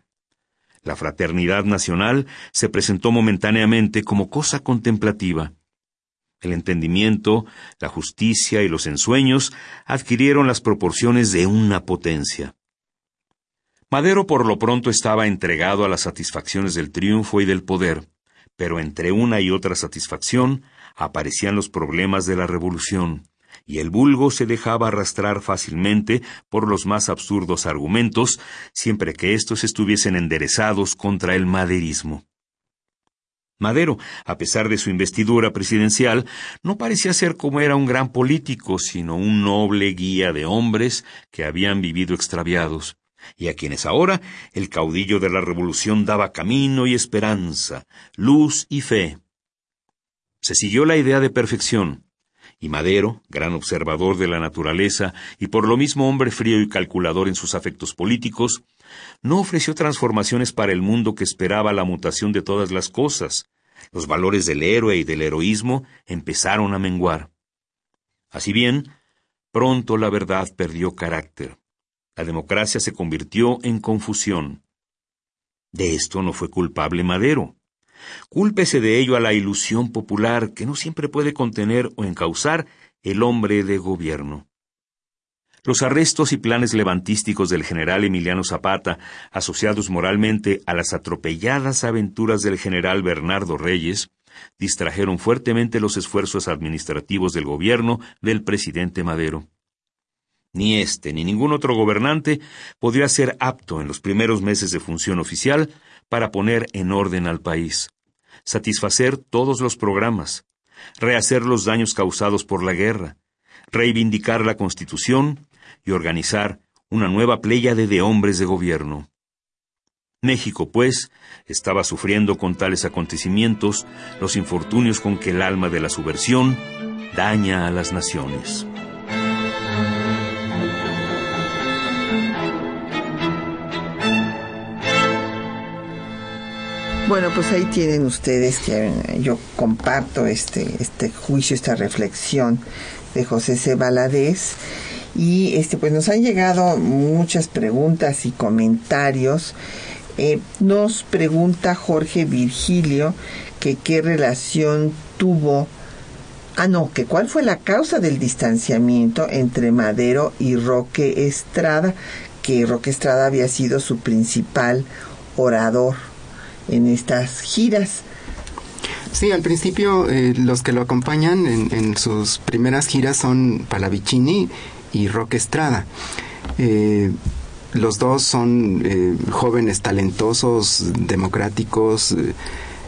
la fraternidad nacional se presentó momentáneamente como cosa contemplativa. El entendimiento, la justicia y los ensueños adquirieron las proporciones de una potencia. Madero por lo pronto estaba entregado a las satisfacciones del triunfo y del poder, pero entre una y otra satisfacción aparecían los problemas de la revolución, y el vulgo se dejaba arrastrar fácilmente por los más absurdos argumentos, siempre que éstos estuviesen enderezados contra el maderismo. Madero, a pesar de su investidura presidencial, no parecía ser como era un gran político, sino un noble guía de hombres que habían vivido extraviados, y a quienes ahora el caudillo de la revolución daba camino y esperanza, luz y fe. Se siguió la idea de perfección, y Madero, gran observador de la naturaleza y por lo mismo hombre frío y calculador en sus afectos políticos, no ofreció transformaciones para el mundo que esperaba la mutación de todas las cosas. Los valores del héroe y del heroísmo empezaron a menguar. Así bien, pronto la verdad perdió carácter. La democracia se convirtió en confusión. De esto no fue culpable Madero. Cúlpese de ello a la ilusión popular que no siempre puede contener o encauzar el hombre de gobierno. Los arrestos y planes levantísticos del general Emiliano Zapata, asociados moralmente a las atropelladas aventuras del general Bernardo Reyes, distrajeron fuertemente los esfuerzos administrativos del gobierno del presidente Madero. Ni este ni ningún otro gobernante podría ser apto en los primeros meses de función oficial para poner en orden al país, satisfacer todos los programas, rehacer los daños causados por la guerra, reivindicar la Constitución y organizar una nueva pléyade de hombres de gobierno. México, pues, estaba sufriendo con tales acontecimientos los infortunios con que el alma de la subversión daña a las naciones. Bueno, pues ahí tienen ustedes que eh, yo comparto este, este juicio, esta reflexión de José C. Valadez. Y este, pues nos han llegado muchas preguntas y comentarios. Eh, nos pregunta Jorge Virgilio que qué relación tuvo, ah no, que cuál fue la causa del distanciamiento entre Madero y Roque Estrada, que Roque Estrada había sido su principal orador en estas giras. Sí, al principio eh, los que lo acompañan en, sus primeras giras son Palavicini y Roque Estrada. Eh, los dos son eh, jóvenes talentosos, democráticos,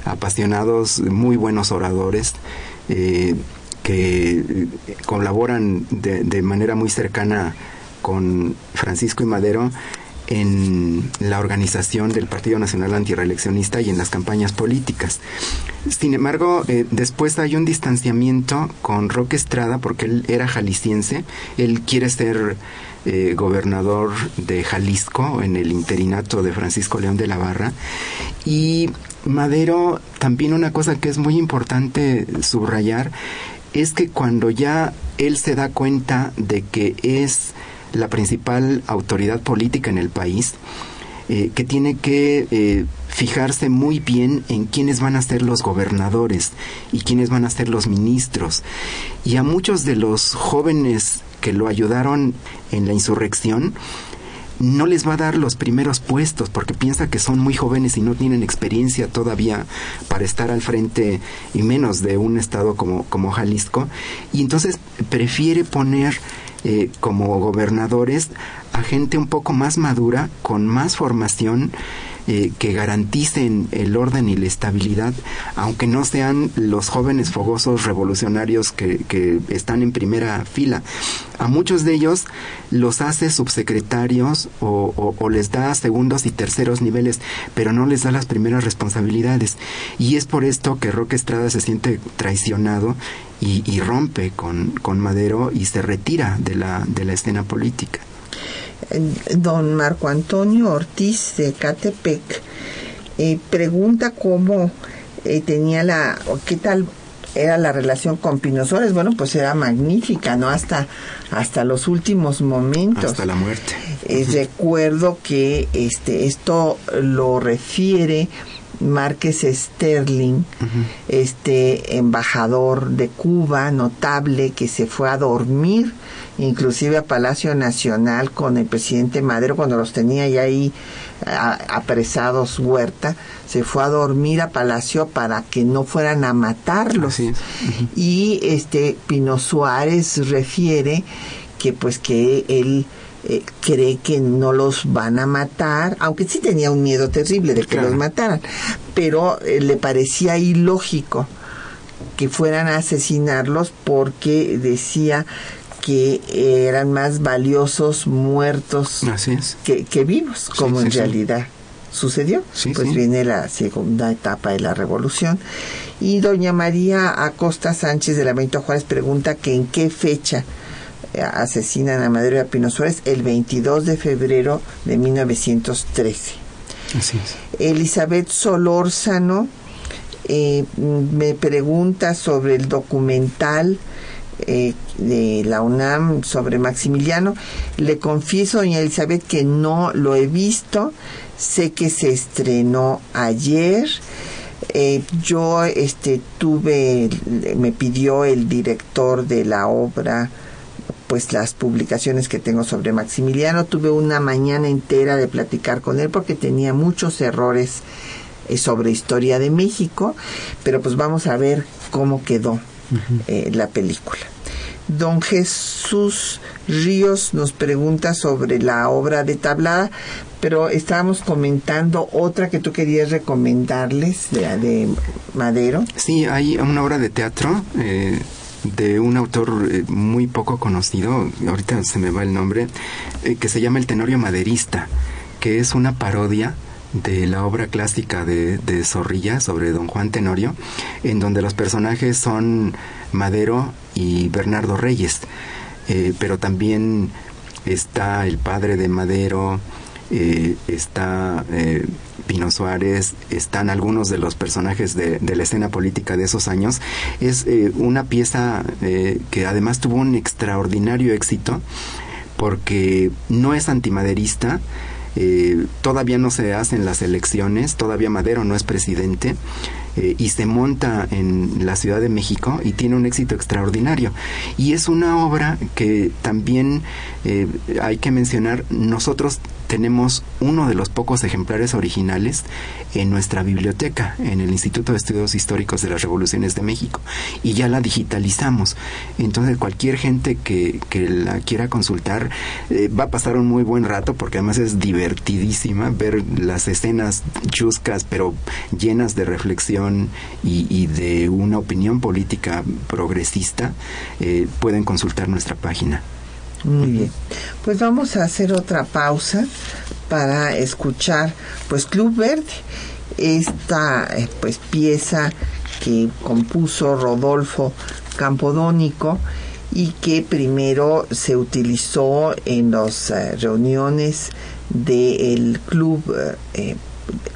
apasionados, muy buenos oradores, que colaboran de, de manera muy cercana con Francisco y Madero en la organización del Partido Nacional Antireeleccionista y en las campañas políticas. Sin embargo, eh, después hay un distanciamiento con Roque Estrada porque él era jalisciense, él quiere ser eh, gobernador de Jalisco en el interinato de Francisco León de la Barra y Madero también una cosa que es muy importante subrayar es que cuando ya él se da cuenta de que es la principal autoridad política en el país, eh, que tiene que eh, fijarse muy bien en quiénes van a ser los gobernadores y quiénes van a ser los ministros. Y a muchos de los jóvenes que lo ayudaron en la insurrección, no les va a dar los primeros puestos porque piensa que son muy jóvenes y no tienen experiencia todavía para estar al frente y menos de un estado como, como Jalisco y entonces prefiere poner eh, como gobernadores a gente un poco más madura, con más formación, eh, que garanticen el orden y la estabilidad, aunque no sean los jóvenes fogosos revolucionarios que, que están en primera fila. A muchos de ellos los hace subsecretarios o, les da segundos y terceros niveles, pero no les da las primeras responsabilidades. Y es por esto que Roque Estrada se siente traicionado y, y rompe con, con, Madero y se retira de la, de la escena política. Don Marco Antonio Ortiz de Catepec eh, pregunta cómo eh, tenía la, o qué tal era la relación con Pino Suárez. Bueno, pues era magnífica, ¿no? Hasta, hasta los últimos momentos. Hasta la muerte. Eh, recuerdo que este, esto lo refiere Márquez Sterling, uh -huh. este embajador de Cuba, notable, que se fue a dormir, inclusive a Palacio Nacional con el presidente Madero, cuando los tenía ya ahí a, apresados Huerta, se fue a dormir a Palacio para que no fueran a matarlos. Uh -huh. Y este Pino Suárez refiere que pues que él eh, cree que no los van a matar, aunque sí tenía un miedo terrible de que claro. los mataran, pero eh, le parecía ilógico que fueran a asesinarlos porque decía que eran más valiosos muertos que, que, vivos, como sí, en sí, realidad sucedió. pues viene la segunda etapa de la revolución. Y doña María Acosta Sánchez de la Benito Juárez pregunta que en qué fecha asesinan a Madero y a Pino Suárez el 22 de febrero de 1913. Así es. Elizabeth Solórzano eh, me pregunta sobre el documental eh, de la UNAM sobre Maximiliano. Le confieso, doña Elizabeth, que no lo he visto. Sé que se estrenó ayer. Eh, yo este tuve me pidió el director de la obra pues las publicaciones que tengo sobre Maximiliano. Tuve una mañana entera de platicar con él porque tenía muchos errores eh, sobre historia de México, pero pues vamos a ver cómo quedó uh -huh. eh, la película. Don Jesús Ríos nos pregunta sobre la obra de Tablada, pero estábamos comentando otra que tú querías recomendarles de, de Madero. Sí, hay una obra de teatro. Eh de un autor eh, muy poco conocido, ahorita se me va el nombre, eh, que se llama El Tenorio Maderista, que es una parodia de la obra clásica de, de, Zorrilla sobre don Juan Tenorio, en donde los personajes son Madero y Bernardo Reyes, eh, pero también está el padre de Madero, está Pino Suárez, están algunos de los personajes de, la escena política de esos años. Es eh, una pieza eh, que además tuvo un extraordinario éxito porque no es antimaderista, eh, todavía no se hacen las elecciones, todavía Madero no es presidente eh, y se monta en la Ciudad de México y tiene un éxito extraordinario. Y es una obra que también eh, hay que mencionar, nosotros tenemos uno de los pocos ejemplares originales en nuestra biblioteca, en el Instituto de Estudios Históricos de las Revoluciones de México, y ya la digitalizamos. Entonces cualquier gente que, que la quiera consultar eh, va a pasar un muy buen rato porque además es divertidísima ver las escenas chuscas pero llenas de reflexión y, de una opinión política progresista. Eh, pueden consultar nuestra página. Muy bien. Pues vamos a hacer otra pausa para escuchar pues Club Verde, esta eh, pues pieza que compuso Rodolfo Campodónico y que primero se utilizó en las eh, reuniones del Club eh,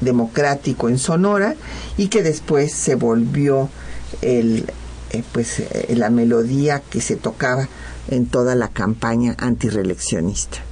Democrático en Sonora y que después se volvió el, pues, la melodía que se tocaba en toda la campaña antireeleccionista.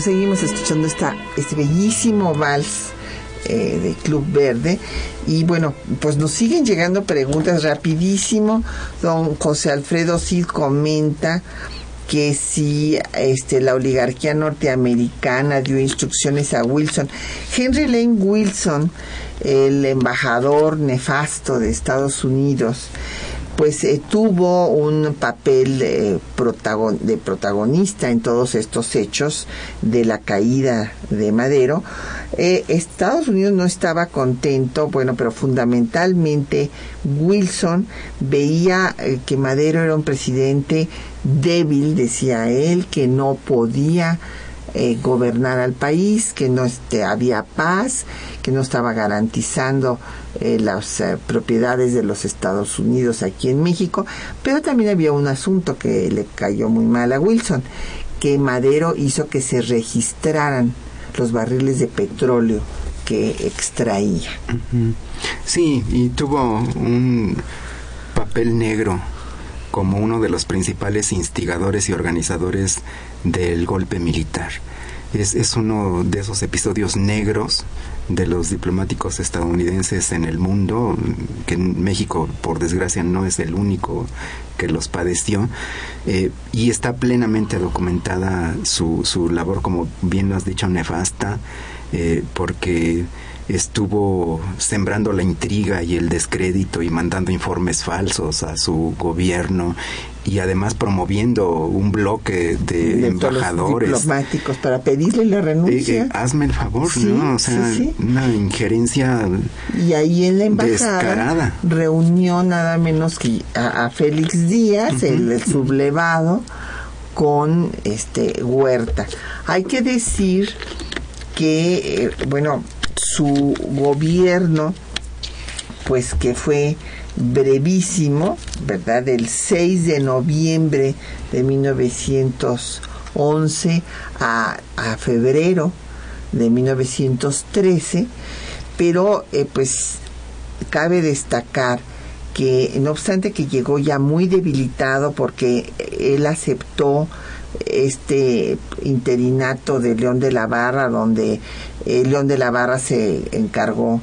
Seguimos escuchando esta, este bellísimo vals eh, de Club Verde. Y bueno, pues nos siguen llegando preguntas rapidísimo. Don José Alfredo Cid comenta que si este, la oligarquía norteamericana dio instrucciones a Wilson. Henry Lane Wilson, el embajador nefasto de Estados Unidos, pues eh, tuvo un papel de protagonista en todos estos hechos de la caída de Madero. Eh, Estados Unidos no estaba contento, bueno, pero fundamentalmente Wilson veía eh, que Madero era un presidente débil, decía él, que no podía gobernar al país, que no este, había paz, que no estaba garantizando eh, las eh, propiedades de los Estados Unidos aquí en México, pero también había un asunto que le cayó muy mal a Wilson, que Madero hizo que se registraran los barriles de petróleo que extraía. Sí, y tuvo un papel negro como uno de los principales instigadores y organizadores del golpe militar. Es, es uno de esos episodios negros de los diplomáticos estadounidenses en el mundo, que en México, por desgracia, no es el único que los padeció, eh, y está plenamente documentada su, su labor, como bien lo has dicho, nefasta, eh, porque estuvo sembrando la intriga y el descrédito y mandando informes falsos a su gobierno y además promoviendo un bloque de, embajadores diplomáticos para pedirle la renuncia. Eh, hazme el favor, ¿no? O sea, una injerencia y ahí en la embajada reunió nada menos que a, Félix Díaz, el, sublevado, con este Huerta. Hay que decir que, eh, bueno, su gobierno, pues que fue brevísimo, ¿verdad? Del 6 de noviembre de 1911 a, a febrero de 1913, pero eh, pues cabe destacar que no obstante que llegó ya muy debilitado porque él aceptó este interinato de León de la Barra, donde eh, León de la Barra se encargó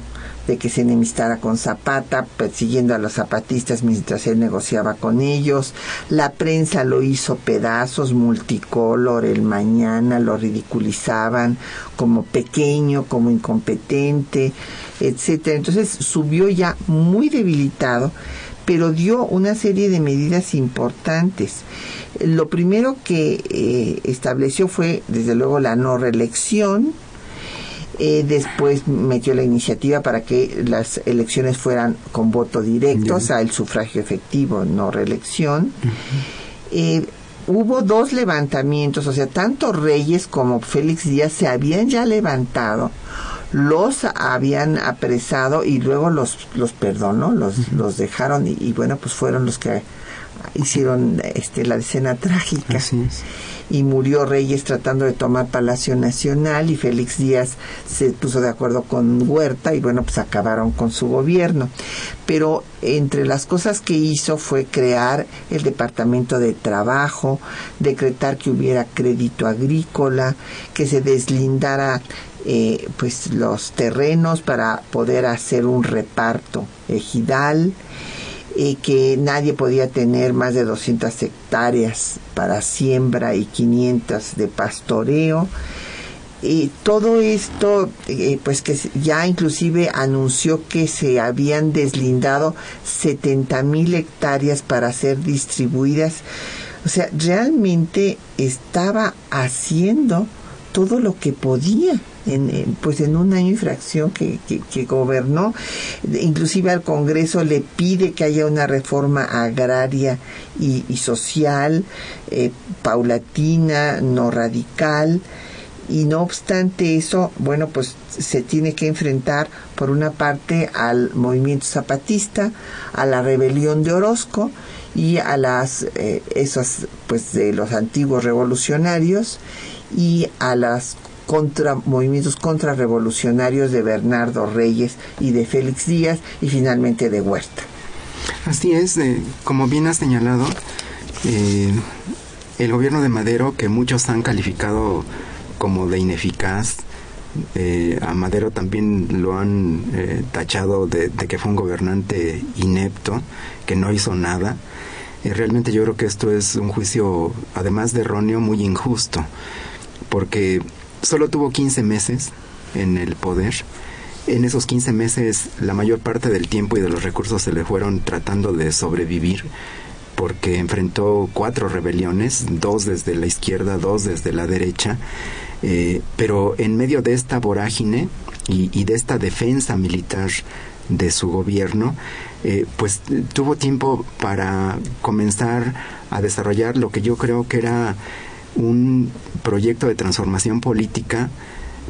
de que se enemistara con Zapata, persiguiendo a los zapatistas mientras él negociaba con ellos. La prensa lo hizo pedazos, multicolor, el mañana lo ridiculizaban como pequeño, como incompetente, etcétera. Entonces subió ya muy debilitado, pero dio una serie de medidas importantes. Lo primero que eh, estableció fue, desde luego, la no reelección, eh, después metió la iniciativa para que las elecciones fueran con voto directo, o sea, el sufragio efectivo, no reelección. Eh, hubo dos levantamientos, o sea, tanto Reyes como Félix Díaz se habían ya levantado, los habían apresado y luego los, los perdonó, los, los dejaron y, y, bueno, pues fueron los que hicieron este, la escena trágica. Así es y murió Reyes tratando de tomar Palacio Nacional y Félix Díaz se puso de acuerdo con Huerta y bueno, pues acabaron con su gobierno. Pero entre las cosas que hizo fue crear el Departamento de Trabajo, decretar que hubiera crédito agrícola, que se deslindara eh, pues los terrenos para poder hacer un reparto ejidal y que nadie podía tener más de 200 hectáreas para siembra y 500 de pastoreo. Y todo esto, eh, pues que ya inclusive anunció que se habían deslindado 70 mil hectáreas para ser distribuidas. O sea, realmente estaba haciendo todo lo que podía pues en un año que, gobernó. Inclusive al Congreso le pide que haya una reforma agraria y, social, eh, paulatina, no radical. Y no obstante eso, bueno, pues se tiene que enfrentar por una parte al movimiento zapatista, a la rebelión de Orozco y a las eh, esos pues de los antiguos revolucionarios y a las contra movimientos contrarrevolucionarios de Bernardo Reyes y de Félix Díaz y finalmente de Huerta. Así es, eh, como bien has señalado, eh, el gobierno de Madero, que muchos han calificado como de ineficaz, eh, a Madero también lo han tachado de, que fue un gobernante inepto, que no hizo nada. realmente yo creo que esto es un juicio, además de erróneo, muy injusto, porque solo tuvo 15 meses en el poder. En esos 15 meses la mayor parte del tiempo y de los recursos se le fueron tratando de sobrevivir porque enfrentó cuatro rebeliones, dos desde la izquierda, dos desde la derecha, eh, pero en medio de esta vorágine y, de esta defensa militar de su gobierno, eh, pues tuvo tiempo para comenzar a desarrollar lo que yo creo que era un proyecto de transformación política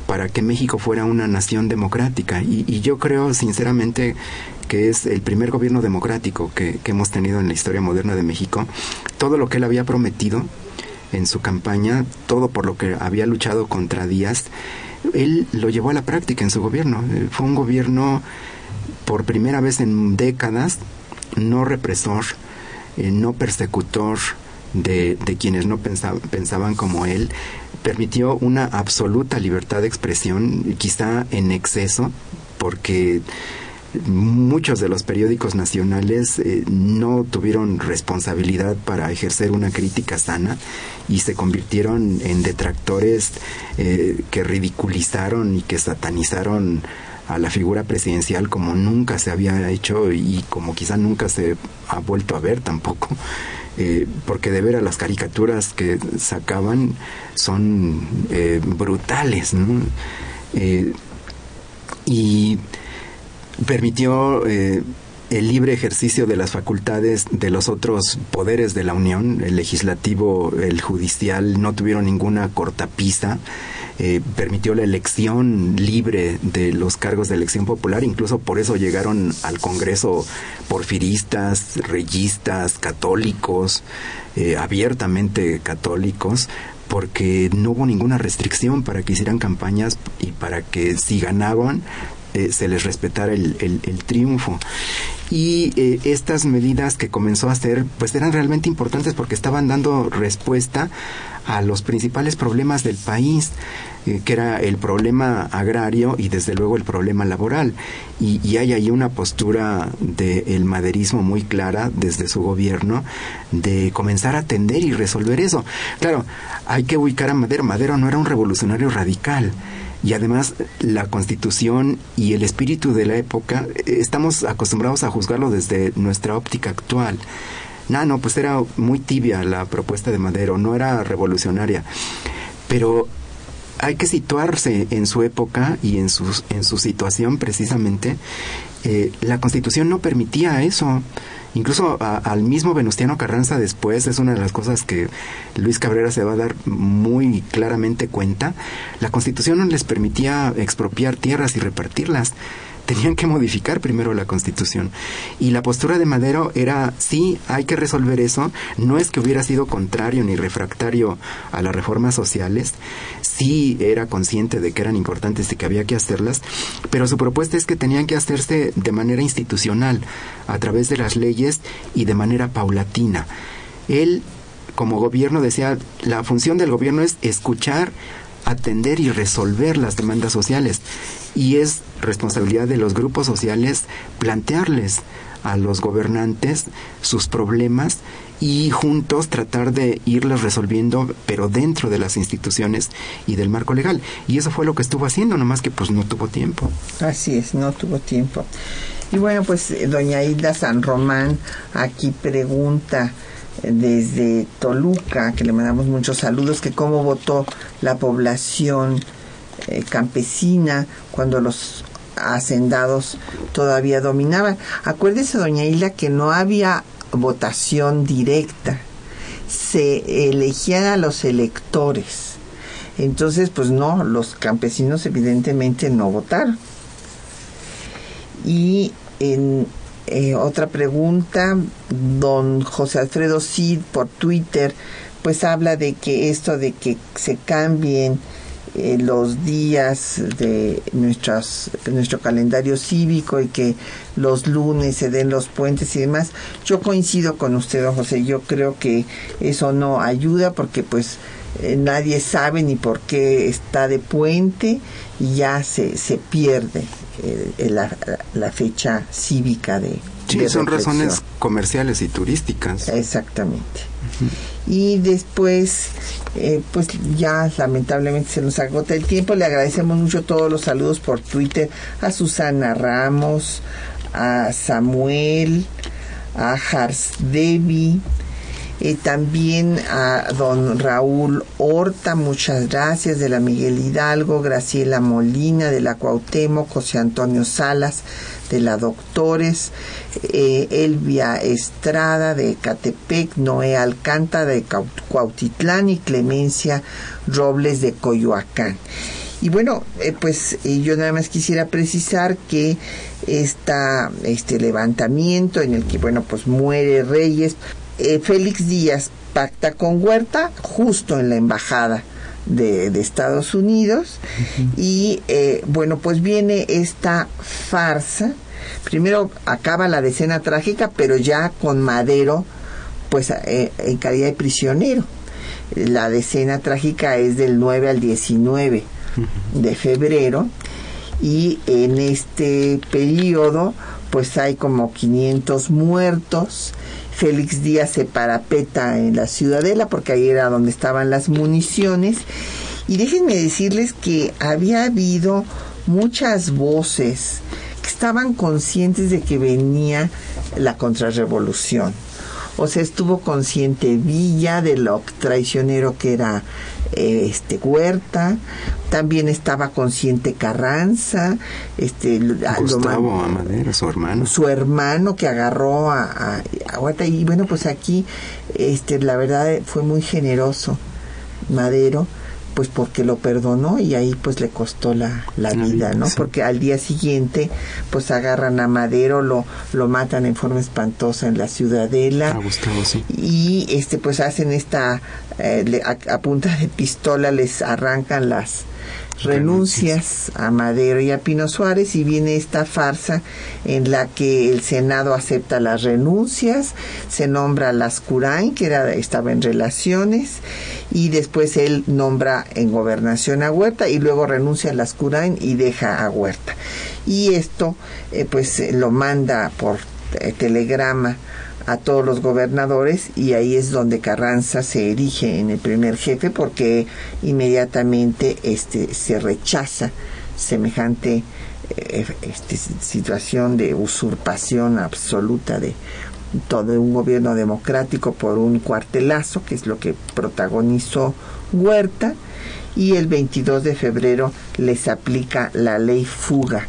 para que México fuera una nación democrática. Y, yo creo sinceramente que es el primer gobierno democrático que, hemos tenido en la historia moderna de México. Todo lo que él había prometido en su campaña, todo por lo que había luchado contra Díaz, él lo llevó a la práctica en su gobierno. Eh, fue un gobierno por primera vez en décadas no represor, eh, no persecutor, de, quienes no pensaban como él, permitió una absoluta libertad de expresión, quizá en exceso, porque muchos de los periódicos nacionales eh, no tuvieron responsabilidad para ejercer una crítica sana y se convirtieron en detractores eh, que ridiculizaron y que satanizaron a la figura presidencial como nunca se había hecho y como quizá nunca se ha vuelto a ver tampoco. Eh, porque de ver a las caricaturas que sacaban son eh, brutales, ¿no? Eh, y permitió el libre ejercicio de las facultades de los otros poderes de la Unión, el legislativo, el judicial, no tuvieron ninguna cortapisa. Eh, permitió la elección libre de los cargos de elección popular, incluso por eso llegaron al Congreso porfiristas, reyistas, católicos, eh, abiertamente católicos, porque no hubo ninguna restricción para que hicieran campañas y para que si ganaban eh, se les respetara el, el, triunfo. Y eh, estas medidas que comenzó a hacer, pues eran realmente importantes porque estaban dando respuesta a los principales problemas del país, eh, que era el problema agrario y desde luego el problema laboral. Y, hay ahí una postura del maderismo muy clara desde su gobierno de comenzar a atender y resolver eso. Claro, hay que ubicar a Madero. Madero no era un revolucionario radical y además la constitución y el espíritu de la época eh, estamos acostumbrados a juzgarlo desde nuestra óptica actual. No, no, pues era muy tibia la propuesta de Madero, no era revolucionaria. Pero hay que situarse en su época y en su, en su situación precisamente. Eh, la constitución no permitía eso. Incluso al mismo Venustiano Carranza después, es una de las cosas que Luis Cabrera se va a dar muy claramente cuenta, la constitución no les permitía expropiar tierras y repartirlas tenían que modificar primero la constitución. Y la postura de Madero era, sí, hay que resolver eso, no es que hubiera sido contrario ni refractario a las reformas sociales, sí era consciente de que eran importantes y que había que hacerlas, pero su propuesta es que tenían que hacerse de manera institucional, a través de las leyes y de manera paulatina. Él, como gobierno, decía, la función del gobierno es escuchar, atender y resolver las demandas sociales y es responsabilidad de los grupos sociales plantearles a los gobernantes sus problemas y juntos tratar de irlos resolviendo, pero dentro de las instituciones y del marco legal. Y eso fue lo que estuvo haciendo, nomás que pues no tuvo tiempo. Así es, no tuvo tiempo. Y bueno, pues eh, doña Hilda San Román aquí pregunta eh, desde Toluca, que le mandamos muchos saludos, que cómo votó la población eh, campesina cuando los hacendados todavía dominaban. Acuérdese, doña Hilda, que no había votación directa, se elegían a los electores. Entonces, pues no, los campesinos evidentemente no votaron. Y en eh, otra pregunta, don José Alfredo Cid por Twitter, pues habla de que esto de que se cambien eh, los días de nuestras, nuestro calendario cívico y que los lunes se den los puentes y demás. Yo coincido con usted, don José, yo creo que eso no ayuda porque pues eh, nadie sabe ni por qué está de puente y ya se, se pierde eh, la, la, fecha cívica de... Sí, son razones comerciales y turísticas. Exactamente. Y después, eh, pues ya lamentablemente se nos agota el tiempo. Le agradecemos mucho todos los saludos por Twitter a Susana Ramos, a Samuel, a Hars Devi, eh, también a don Raúl Horta, muchas gracias, de la Miguel Hidalgo, Graciela Molina, de la Cuauhtémoc, José Antonio Salas, de la Doctores, eh, Elvia Estrada de Catepec, Noé Alcántara de Cuautitlán y Clemencia Robles de Coyoacán. Y bueno, eh, pues eh, yo nada más quisiera precisar que esta, este levantamiento en el que, bueno, pues muere Reyes, Félix Díaz pacta con Huerta justo en la embajada de, Estados Unidos. Y bueno, pues viene esta farsa. Primero acaba la decena trágica, pero ya con Madero, pues eh, en calidad de prisionero. La decena trágica es del 9 al 19 de febrero. Y en este periodo pues hay como 500 muertos. Félix Díaz se parapeta en la ciudadela porque ahí era donde estaban las municiones. Y déjenme decirles que había habido muchas voces estaban conscientes de que venía la contrarrevolución. O sea, estuvo consciente Villa de lo traicionero que era eh, este Huerta, también estaba consciente Carranza, este Gustavo Amadero, su hermano. Su hermano que agarró a, a, Huerta. Y bueno, pues aquí este la verdad fue muy generoso Madero pues porque lo perdonó y ahí pues le costó la, la vida, ¿no? Porque al día siguiente pues agarran a Madero, lo, lo matan en forma espantosa en la ciudadela. Y este pues hacen esta, eh, a punta de pistola les arrancan las renuncias a Madero y a Pino Suárez y viene esta farsa en la que el Senado acepta las renuncias, se nombra a Lascurain, que era, estaba en relaciones, y después él nombra en gobernación a Huerta y luego renuncia a Lascurain y deja a Huerta. Y esto eh, pues lo manda por eh, telegrama a todos los gobernadores y ahí es donde Carranza se erige en el primer jefe porque inmediatamente este se rechaza semejante eh, este, situación de usurpación absoluta de todo un gobierno democrático por un cuartelazo, que es lo que protagonizó Huerta, y el 22 de febrero les aplica la ley fuga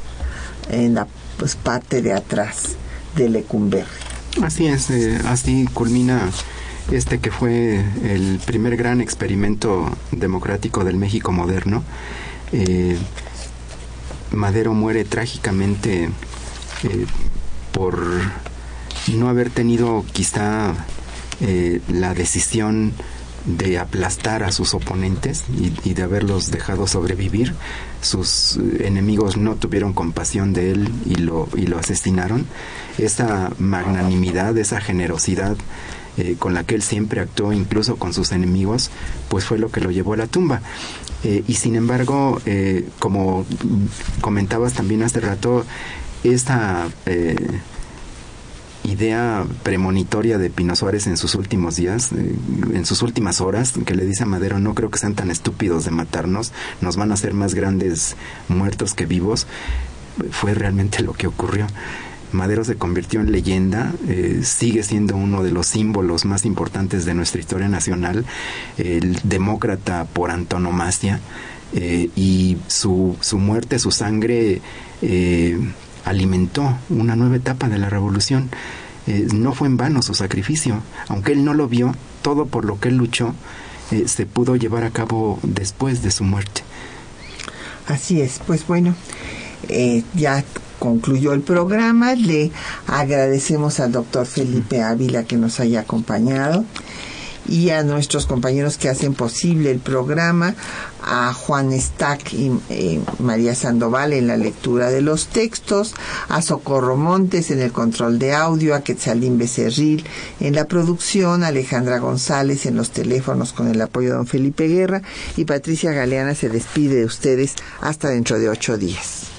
en la pues, parte de atrás de Lecumberri. Así es, eh, así culmina este que fue el primer gran experimento democrático del México moderno. Eh, Madero muere trágicamente eh, por no haber tenido quizá la decisión de aplastar a sus oponentes y, de haberlos dejado sobrevivir. Sus enemigos no tuvieron compasión de él y lo, y lo asesinaron. Esa magnanimidad, esa generosidad eh, con la que él siempre actuó, incluso con sus enemigos, pues fue lo que lo llevó a la tumba. Eh, y sin embargo, eh, como comentabas también hace rato, esta idea premonitoria de Pino Suárez en sus últimos días, eh, en sus últimas horas, que le dice a Madero, no creo que sean tan estúpidos de matarnos, nos van a hacer más grandes muertos que vivos, fue realmente lo que ocurrió. Madero se convirtió en leyenda, eh, sigue siendo uno de los símbolos más importantes de nuestra historia nacional, el demócrata por antonomasia, eh, y su, su muerte, su sangre, alimentó una nueva etapa de la revolución. Eh, no fue en vano su sacrificio, aunque él no lo vio, todo por lo que él luchó eh, se pudo llevar a cabo después de su muerte. Así es, pues bueno, eh, ya concluyó el programa, le agradecemos al doctor Felipe Ávila que nos haya acompañado y a nuestros compañeros que hacen posible el programa, a Juan Stack y eh, María Sandoval en la lectura de los textos, a Socorro Montes en el control de audio, a Quetzalín Becerril en la producción, a Alejandra González en los teléfonos con el apoyo de don Felipe Guerra y Patricia Galeana se despide de ustedes hasta dentro de ocho días.